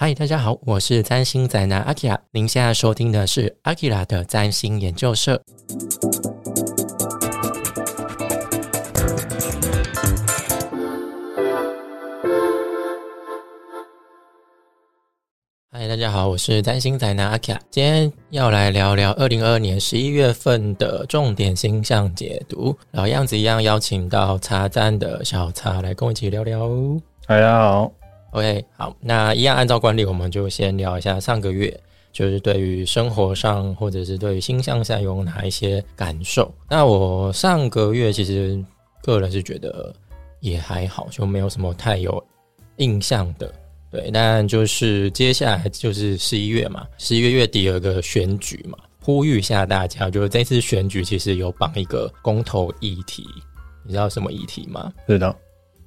嗨，大家好，我是占星宅男阿 k 拉。您现在收听的是阿 k 拉的占星研究社。嗨，大家好，我是占星宅男阿 k 拉。今天要来聊聊二零二二年十一月份的重点星象解读。老样子一样，邀请到茶站的小茶来跟我一起聊聊。大家好。OK，好，那一样按照惯例，我们就先聊一下上个月，就是对于生活上或者是对于星象上有哪一些感受。那我上个月其实个人是觉得也还好，就没有什么太有印象的。对，但就是接下来就是十一月嘛，十一月月底有一个选举嘛，呼吁一下大家，就是这次选举其实有绑一个公投议题，你知道什么议题吗？知道。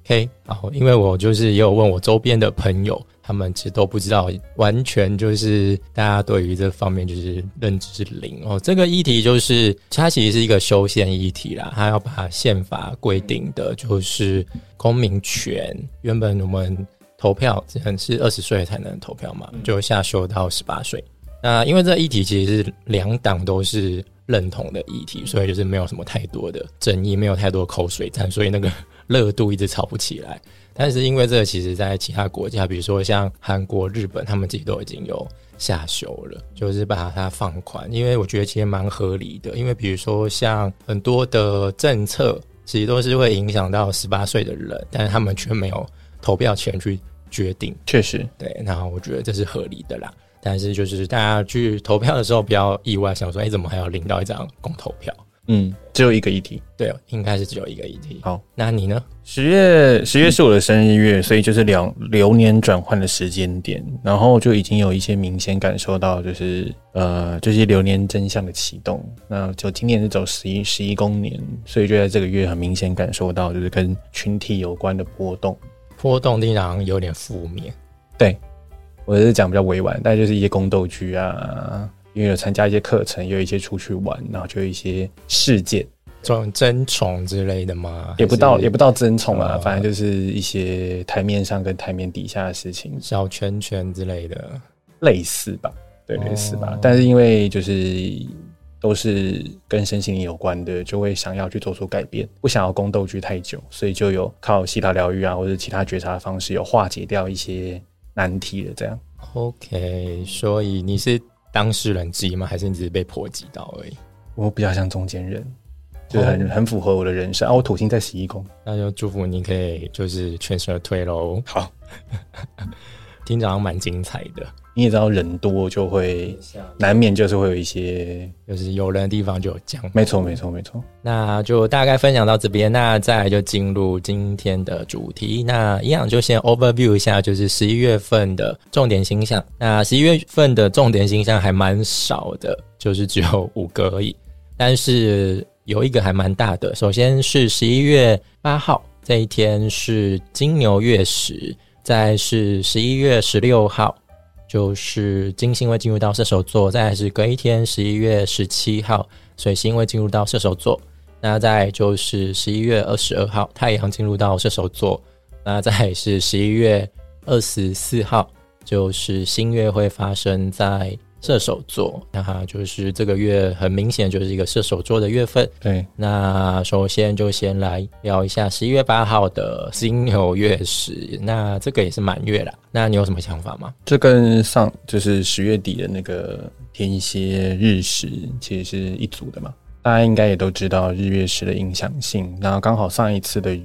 OK，好，因为我就是也有问我周边的朋友，他们其实都不知道，完全就是大家对于这方面就是认知零哦。这个议题就是它其实是一个修宪议题啦，它要把宪法规定的就是公民权，原本我们投票只能是二十岁才能投票嘛，就下修到十八岁。那因为这议题其实是两党都是认同的议题，所以就是没有什么太多的争议，没有太多口水战，所以那个。热度一直炒不起来，但是因为这个，其实在其他国家，比如说像韩国、日本，他们自己都已经有下修了，就是把它放宽。因为我觉得其实蛮合理的，因为比如说像很多的政策，其实都是会影响到十八岁的人，但是他们却没有投票权去决定。确实，对，那我觉得这是合理的啦。但是就是大家去投票的时候，不要意外，想说，哎，怎么还要领到一张公投票？嗯，只有一个议题，对，应该是只有一个议题。好，那你呢？十月十月是我的生日月，所以就是两流年转换的时间点，然后就已经有一些明显感受到，就是呃这些流年真相的启动。那就今年是走十一十一宫年，所以就在这个月很明显感受到，就是跟群体有关的波动。波动定然有点负面，对我是讲比较委婉，但就是一些宫斗剧啊。因为有参加一些课程，有一些出去玩，然后就有一些事件，这种争宠之类的吗？也不到，也不到争宠啊，反正就是一些台面上跟台面底下的事情，小圈圈之类的，类似吧，对，类似吧。但是因为就是都是跟身心灵有关的，就会想要去做出改变，不想要宫斗剧太久，所以就有靠西塔疗愈啊，或者其他觉察的方式，有化解掉一些难题的这样。OK，所以你是。当事人之一吗？还是你只是被波及到而已？我比较像中间人，就很很符合我的人生啊！我土星在十一宫，那就祝福你可以就是全身而退喽。好，听着蛮精彩的。你也知道，人多就会难免就是会有一些，就是有人的地方就有僵。没错，没错，没错。那就大概分享到这边，那再来就进入今天的主题。那一样就先 overview 一下，就是十一月份的重点星象。那十一月份的重点星象还蛮少的，就是只有五个而已。但是有一个还蛮大的，首先是十一月八号这一天是金牛月食，再是十一月十六号。就是金星会进入到射手座，再是隔一天十一月十七号，水星会进入到射手座。那再就是十一月二十二号，太阳进入到射手座。那再是十一月二十四号，就是新月会发生在。射手座，那哈就是这个月很明显就是一个射手座的月份。对，那首先就先来聊一下十一月八号的金牛月食，那这个也是满月了。那你有什么想法吗？这跟上就是十月底的那个天蝎日食其实是一组的嘛？大家应该也都知道日月食的影响性，然后刚好上一次的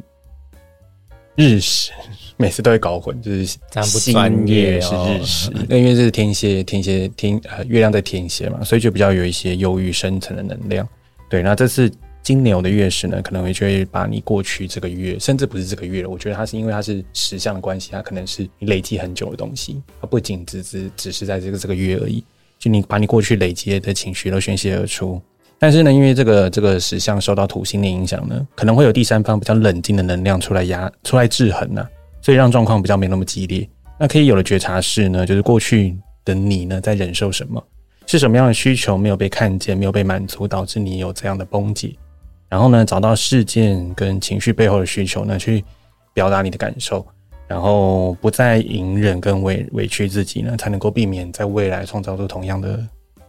日食。每次都会搞混，就是新月是日食，那因为这是天蝎，天蝎天呃月亮在天蝎嘛，所以就比较有一些忧郁深层的能量。对，那这次金牛的月食呢，可能会就会把你过去这个月，甚至不是这个月了，我觉得它是因为它是时相的关系，它可能是你累积很久的东西，它不仅只只只是在这个这个月而已，就你把你过去累积的情绪都宣泄而出。但是呢，因为这个这个石像受到土星的影响呢，可能会有第三方比较冷静的能量出来压出来制衡呢。所以让状况比较没那么激烈。那可以有的觉察是呢，就是过去的你呢在忍受什么，是什么样的需求没有被看见、没有被满足，导致你有这样的崩解。然后呢，找到事件跟情绪背后的需求呢，去表达你的感受。然后不再隐忍跟委委屈自己呢，才能够避免在未来创造出同样的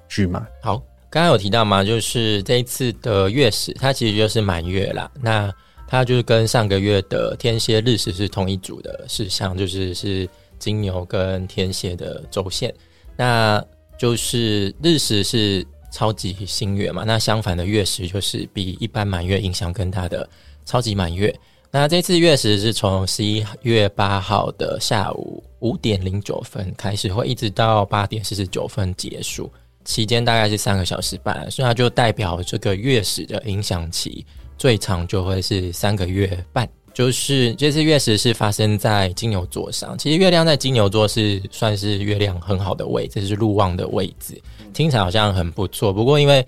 剧码。好，刚刚有提到嘛，就是这一次的月食，它其实就是满月啦。那它就是跟上个月的天蝎日食是同一组的事项，就是是金牛跟天蝎的轴线。那就是日食是超级新月嘛，那相反的月食就是比一般满月影响更大的超级满月。那这次月食是从十一月八号的下午五点零九分开始，会一直到八点四十九分结束，期间大概是三个小时半，所以它就代表这个月食的影响期最长就会是三个月半。就是这次月食是发生在金牛座上，其实月亮在金牛座是算是月亮很好的位置，是入望的位置，听起来好像很不错。不过因为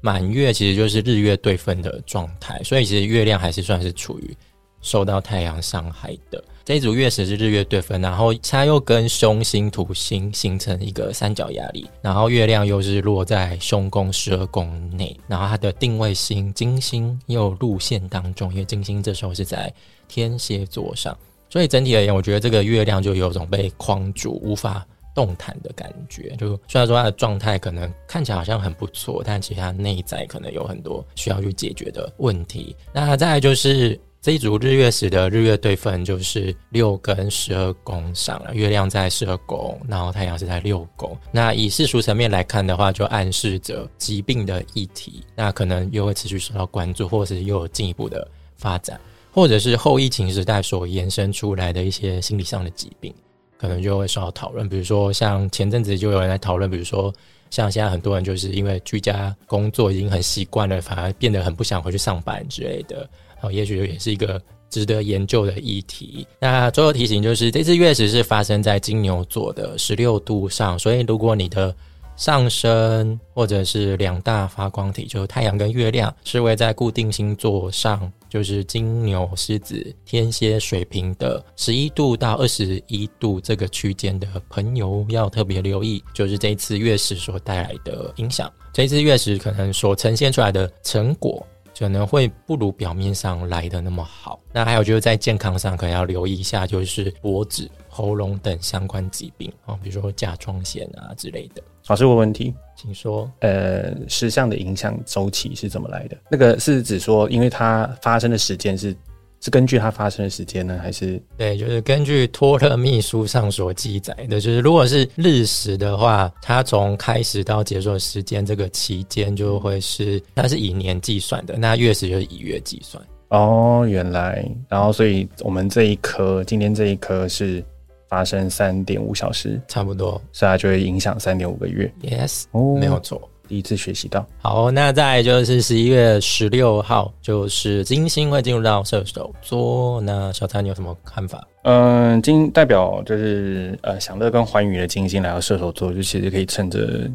满月其实就是日月对分的状态，所以其实月亮还是算是处于。受到太阳伤害的这一组月食是日月对分，然后它又跟凶星土星形成一个三角压力，然后月亮又是落在凶宫十二宫内，然后它的定位星金星又路线当中，因为金星这时候是在天蝎座上，所以整体而言，我觉得这个月亮就有种被框住、无法动弹的感觉。就虽然说它的状态可能看起来好像很不错，但其实它内在可能有很多需要去解决的问题。那再来就是。这一组日月时的日月对分就是六跟十二宫上了，月亮在十二宫，然后太阳是在六宫。那以世俗层面来看的话，就暗示着疾病的议题，那可能又会持续受到关注，或是又有进一步的发展，或者是后疫情时代所延伸出来的一些心理上的疾病，可能就会受到讨论。比如说，像前阵子就有人来讨论，比如说像现在很多人就是因为居家工作已经很习惯了，反而变得很不想回去上班之类的。哦，也许也是一个值得研究的议题。那最后提醒就是，这次月食是发生在金牛座的十六度上，所以如果你的上升或者是两大发光体，就是太阳跟月亮，是位在固定星座上，就是金牛、狮子、天蝎、水瓶的十一度到二十一度这个区间的朋友，要特别留意，就是这一次月食所带来的影响。这次月食可能所呈现出来的成果。可能会不如表面上来的那么好。那还有就是在健康上，可能要留意一下，就是脖子、喉咙等相关疾病啊，比如说甲状腺啊之类的。老师，问问题，请说。呃，石像的影响周期是怎么来的？那个是指说，因为它发生的时间是。是根据它发生的时间呢，还是对？就是根据托勒密书上所记载的，就是如果是日食的话，它从开始到结束的时间这个期间就会是，它是以年计算的，那月食就是以月计算。哦，原来，然后所以我们这一颗今天这一颗是发生三点五小时，差不多，所以它就会影响三点五个月。Yes，哦，没有错。第一次学习到好，那再就是十一月十六号，就是金星会进入到射手座。那小蔡，你有什么看法？嗯，金代表就是呃享乐跟欢愉的金星来到射手座，就其实可以趁着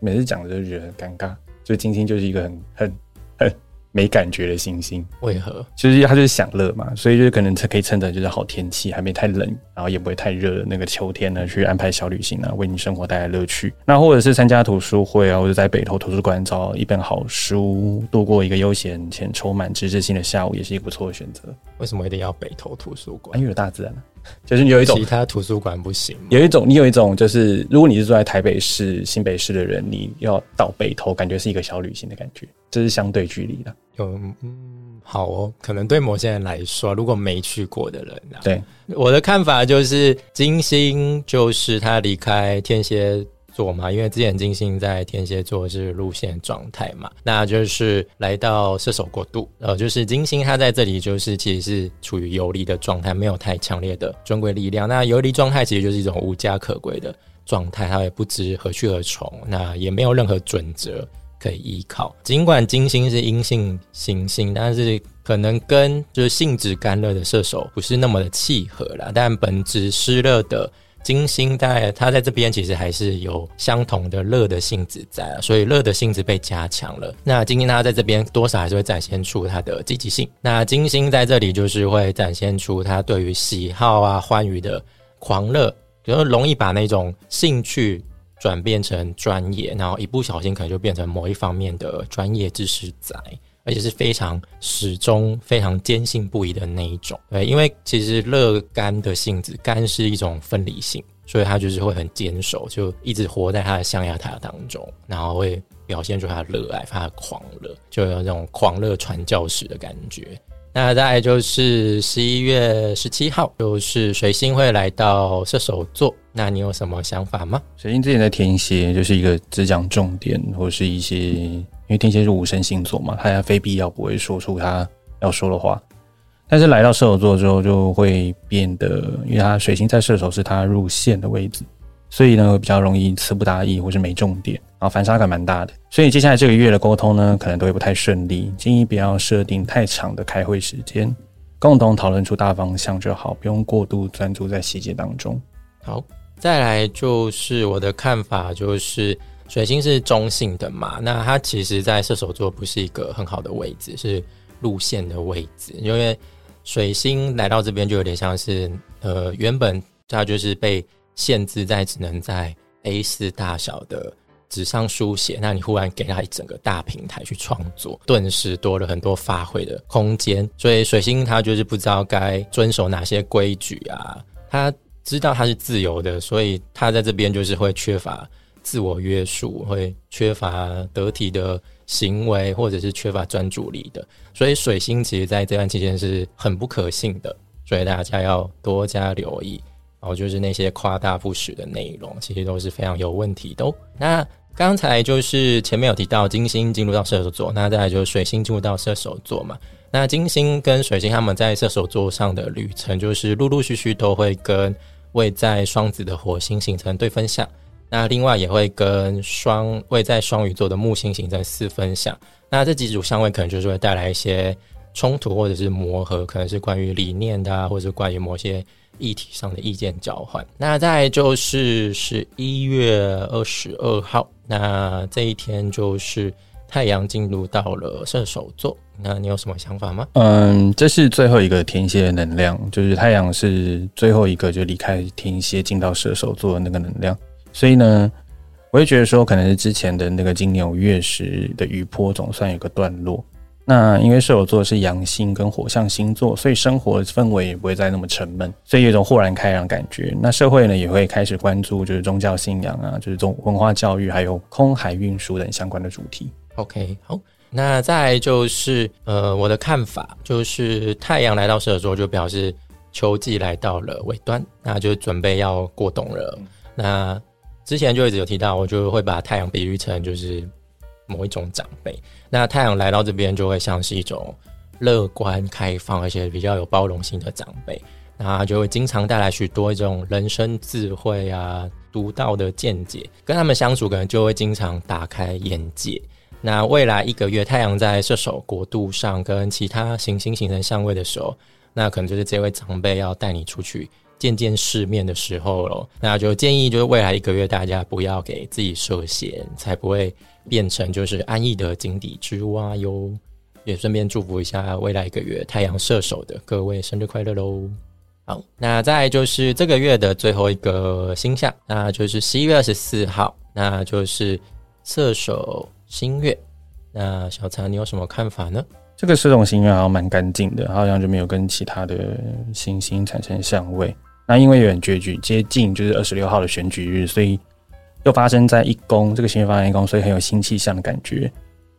每次讲的就觉得很尴尬，就金星就是一个很很很。没感觉的星星，为何？就是它就是享乐嘛，所以就可能可以趁着就是好天气，还没太冷，然后也不会太热的那个秋天呢，去安排小旅行啊，为你生活带来乐趣。那或者是参加图书会啊，或者在北投图书馆找一本好书，度过一个悠闲且充满知识性的下午，也是一个不错的选择。为什么一定要北投图书馆？因为有大自然。就是有一种其他图书馆不行，有一种你有一种就是，如果你是住在台北市、新北市的人，你要到北投，感觉是一个小旅行的感觉，这是相对距离的。有嗯，好哦，可能对某些人来说，如果没去过的人，对我的看法就是，金星就是他离开天蝎。座嘛，因为之前金星在天蝎座是路线状态嘛，那就是来到射手国度，呃，就是金星它在这里就是其实是处于游离的状态，没有太强烈的尊贵力量。那游离状态其实就是一种无家可归的状态，它也不知何去何从，那也没有任何准则可以依靠。尽管金星是阴性行星，但是可能跟就是性质干热的射手不是那么的契合啦，但本质湿热的。金星在它在这边其实还是有相同的热的性质在，所以热的性质被加强了。那金星它在这边多少还是会展现出它的积极性。那金星在这里就是会展现出它对于喜好啊、欢愉的狂热，就是容易把那种兴趣转变成专业，然后一不小心可能就变成某一方面的专业知识仔。而且是非常始终、非常坚信不疑的那一种。对，因为其实乐肝的性质，肝是一种分离性，所以他就是会很坚守，就一直活在他的象牙塔当中，然后会表现出他的热爱、他的狂热，就有那种狂热传教士的感觉。那大概就是十一月十七号，就是水星会来到射手座。那你有什么想法吗？水星之前在天蝎就是一个只讲重点，或是一些因为天蝎是五神星座嘛，他非必要不会说出他要说的话。但是来到射手座之后，就会变得，因为他水星在射手是他入线的位置。所以呢，比较容易词不达意或是没重点，然后反差感蛮大的。所以接下来这个月的沟通呢，可能都会不太顺利。建议不要设定太长的开会时间，共同讨论出大方向就好，不用过度专注在细节当中。好，再来就是我的看法，就是水星是中性的嘛，那它其实在射手座不是一个很好的位置，是路线的位置，因为水星来到这边就有点像是，呃，原本它就是被。限制在只能在 A 四大小的纸上书写，那你忽然给他一整个大平台去创作，顿时多了很多发挥的空间。所以水星他就是不知道该遵守哪些规矩啊，他知道他是自由的，所以他在这边就是会缺乏自我约束，会缺乏得体的行为，或者是缺乏专注力的。所以水星其实在这段期间是很不可信的，所以大家要多加留意。然后就是那些夸大不实的内容，其实都是非常有问题的。那刚才就是前面有提到金星进入到射手座，那再来就是水星进入到射手座嘛。那金星跟水星他们在射手座上的旅程，就是陆陆续续都会跟位在双子的火星形成对分相，那另外也会跟双位在双鱼座的木星形成四分相。那这几组相位可能就是会带来一些冲突或者是磨合，可能是关于理念的，或者是关于某些。议题上的意见交换。那再就是十一月二十二号，那这一天就是太阳进入到了射手座。那你有什么想法吗？嗯，这是最后一个天蝎能量，就是太阳是最后一个就离开天蝎进到射手座的那个能量。所以呢，我也觉得说，可能是之前的那个金牛月食的余波总算有个段落。那因为射手座是阳性跟火象星座，所以生活氛围也不会再那么沉闷，所以有种豁然开朗感觉。那社会呢也会开始关注，就是宗教信仰啊，就是中文化教育，还有空海运输等相关的主题。OK，好，那再就是呃，我的看法就是太阳来到射手座，就表示秋季来到了尾端，那就准备要过冬了。那之前就一直有提到，我就会把太阳比喻成就是。某一种长辈，那太阳来到这边就会像是一种乐观开放，而且比较有包容性的长辈，那就会经常带来许多一种人生智慧啊、独到的见解，跟他们相处可能就会经常打开眼界。那未来一个月，太阳在射手国度上跟其他行星形成相位的时候，那可能就是这位长辈要带你出去。见见世面的时候了，那就建议就是未来一个月大家不要给自己设限，才不会变成就是安逸的井底之蛙哟。也顺便祝福一下未来一个月太阳射手的各位生日快乐喽！好，那再就是这个月的最后一个星象，那就是十一月二十四号，那就是射手星月。那小常你有什么看法呢？这个射手星月好像蛮干净的，好像就没有跟其他的星星产生相位。那因为有点绝举接近，就是二十六号的选举日，所以又发生在一宫这个星月发生一宫，所以很有新气象的感觉。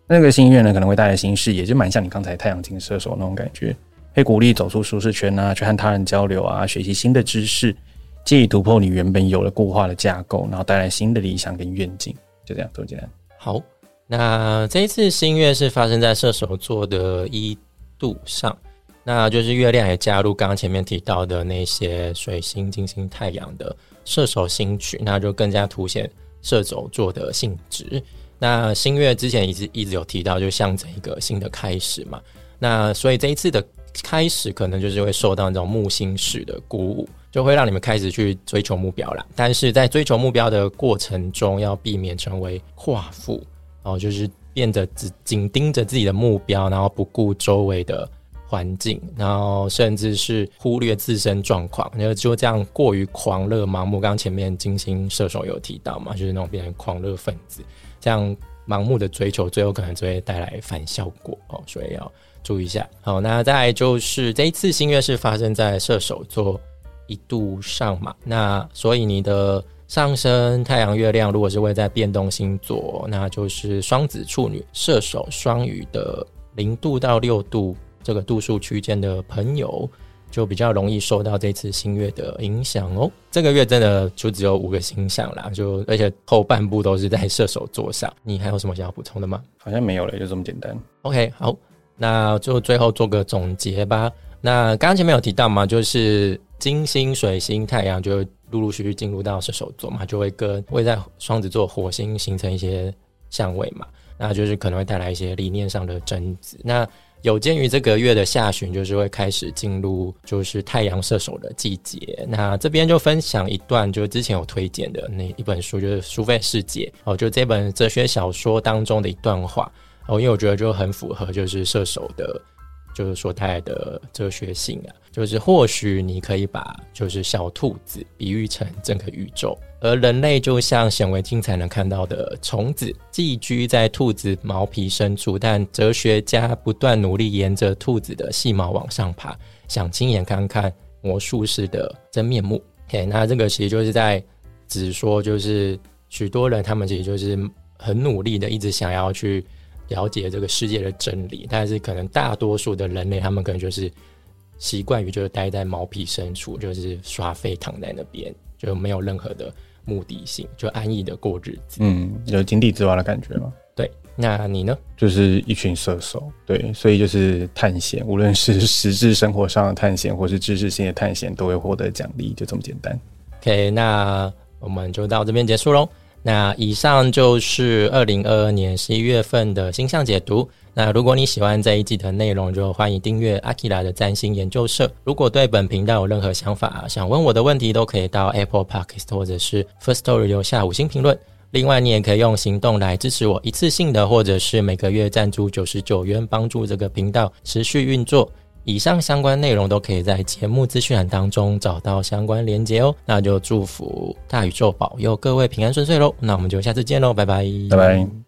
那个星月呢，可能会带来新视野，就蛮像你刚才太阳金射手那种感觉，可以鼓励走出舒适圈啊，去和他人交流啊，学习新的知识，借以突破你原本有了固化的架构，然后带来新的理想跟愿景。就这样，多简单。好，那这一次新月是发生在射手座的一度上。那就是月亮也加入刚刚前面提到的那些水星、金星、太阳的射手星群，那就更加凸显射手座的性质。那新月之前一直一直有提到，就象征一个新的开始嘛。那所以这一次的开始，可能就是会受到那种木星式的鼓舞，就会让你们开始去追求目标了。但是在追求目标的过程中，要避免成为夸父，然后就是变得只紧盯着自己的目标，然后不顾周围的。环境，然后甚至是忽略自身状况，然后就这样过于狂热、盲目。刚前面金星射手有提到嘛，就是那种变成狂热分子，这样盲目的追求，最后可能就会带来反效果哦，所以要注意一下。好，那再来就是这一次新月是发生在射手座一度上嘛，那所以你的上升太阳、月亮如果是会在变动星座，那就是双子、处女、射手、双鱼的零度到六度这个度数区间的朋友。就比较容易受到这次新月的影响哦。这个月真的就只有五个星象啦，就而且后半部都是在射手座上。你还有什么想要补充的吗？好像没有了，就这么简单。OK，好，那就最后做个总结吧。那刚刚前面有提到嘛，就是金星、水星、太阳就陆陆续续进入到射手座嘛，就会跟会在双子座火星形成一些相位嘛，那就是可能会带来一些理念上的争执。那有鉴于这个月的下旬，就是会开始进入就是太阳射手的季节。那这边就分享一段，就是之前有推荐的那一本书，就是《苏菲世界》哦，就这本哲学小说当中的一段话哦，因为我觉得就很符合就是射手的。就是说，它的哲学性啊，就是或许你可以把就是小兔子比喻成整个宇宙，而人类就像显微镜才能看到的虫子，寄居在兔子毛皮深处。但哲学家不断努力沿着兔子的细毛往上爬，想亲眼看看魔术师的真面目。OK，那这个其实就是在指说，就是许多人他们其实就是很努力的，一直想要去。了解这个世界的真理，但是可能大多数的人类，他们可能就是习惯于就是待在毛皮深处，就是耍废躺在那边，就没有任何的目的性，就安逸的过日子。嗯，有井底之蛙的感觉吗？对，那你呢？就是一群射手，对，所以就是探险，无论是实质生活上的探险，或是知识性的探险，都会获得奖励，就这么简单。OK，那我们就到这边结束喽。那以上就是二零二二年十一月份的星象解读。那如果你喜欢这一季的内容，就欢迎订阅阿基拉的占星研究社。如果对本频道有任何想法，想问我的问题，都可以到 Apple Podcast 或者是 First Story 留下五星评论。另外，你也可以用行动来支持我，一次性的或者是每个月赞助九十九元，帮助这个频道持续运作。以上相关内容都可以在节目资讯栏当中找到相关连接哦。那就祝福大宇宙保佑各位平安顺遂喽。那我们就下次见喽，拜拜，拜拜。